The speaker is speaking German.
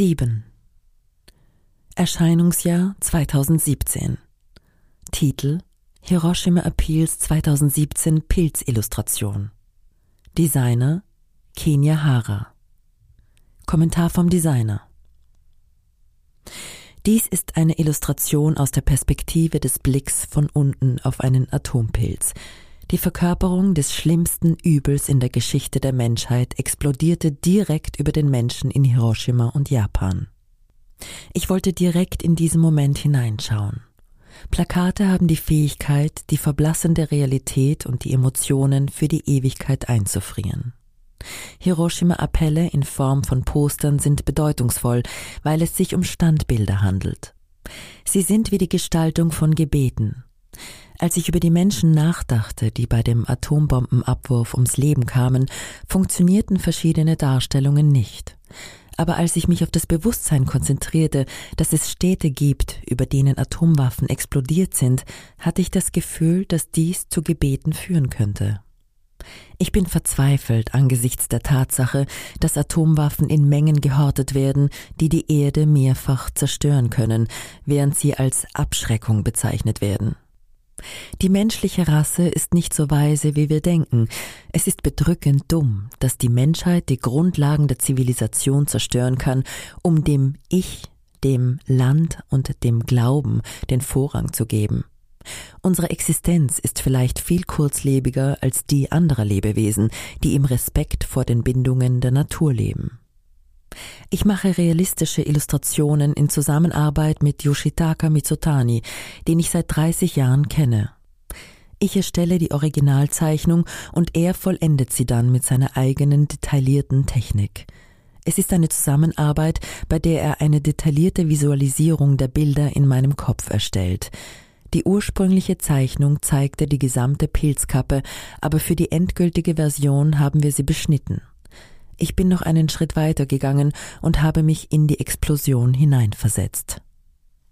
7 Erscheinungsjahr 2017 Titel Hiroshima Appeals 2017 Pilzillustration. Designer Kenya Hara. Kommentar vom Designer. Dies ist eine Illustration aus der Perspektive des Blicks von unten auf einen Atompilz. Die Verkörperung des schlimmsten Übels in der Geschichte der Menschheit explodierte direkt über den Menschen in Hiroshima und Japan. Ich wollte direkt in diesen Moment hineinschauen. Plakate haben die Fähigkeit, die verblassende Realität und die Emotionen für die Ewigkeit einzufrieren. Hiroshima-Appelle in Form von Postern sind bedeutungsvoll, weil es sich um Standbilder handelt. Sie sind wie die Gestaltung von Gebeten. Als ich über die Menschen nachdachte, die bei dem Atombombenabwurf ums Leben kamen, funktionierten verschiedene Darstellungen nicht. Aber als ich mich auf das Bewusstsein konzentrierte, dass es Städte gibt, über denen Atomwaffen explodiert sind, hatte ich das Gefühl, dass dies zu Gebeten führen könnte. Ich bin verzweifelt angesichts der Tatsache, dass Atomwaffen in Mengen gehortet werden, die die Erde mehrfach zerstören können, während sie als Abschreckung bezeichnet werden. Die menschliche Rasse ist nicht so weise, wie wir denken. Es ist bedrückend dumm, dass die Menschheit die Grundlagen der Zivilisation zerstören kann, um dem Ich, dem Land und dem Glauben den Vorrang zu geben. Unsere Existenz ist vielleicht viel kurzlebiger als die anderer Lebewesen, die im Respekt vor den Bindungen der Natur leben. Ich mache realistische Illustrationen in Zusammenarbeit mit Yoshitaka Mitsutani, den ich seit 30 Jahren kenne. Ich erstelle die Originalzeichnung und er vollendet sie dann mit seiner eigenen detaillierten Technik. Es ist eine Zusammenarbeit, bei der er eine detaillierte Visualisierung der Bilder in meinem Kopf erstellt. Die ursprüngliche Zeichnung zeigte die gesamte Pilzkappe, aber für die endgültige Version haben wir sie beschnitten. Ich bin noch einen Schritt weiter gegangen und habe mich in die Explosion hineinversetzt.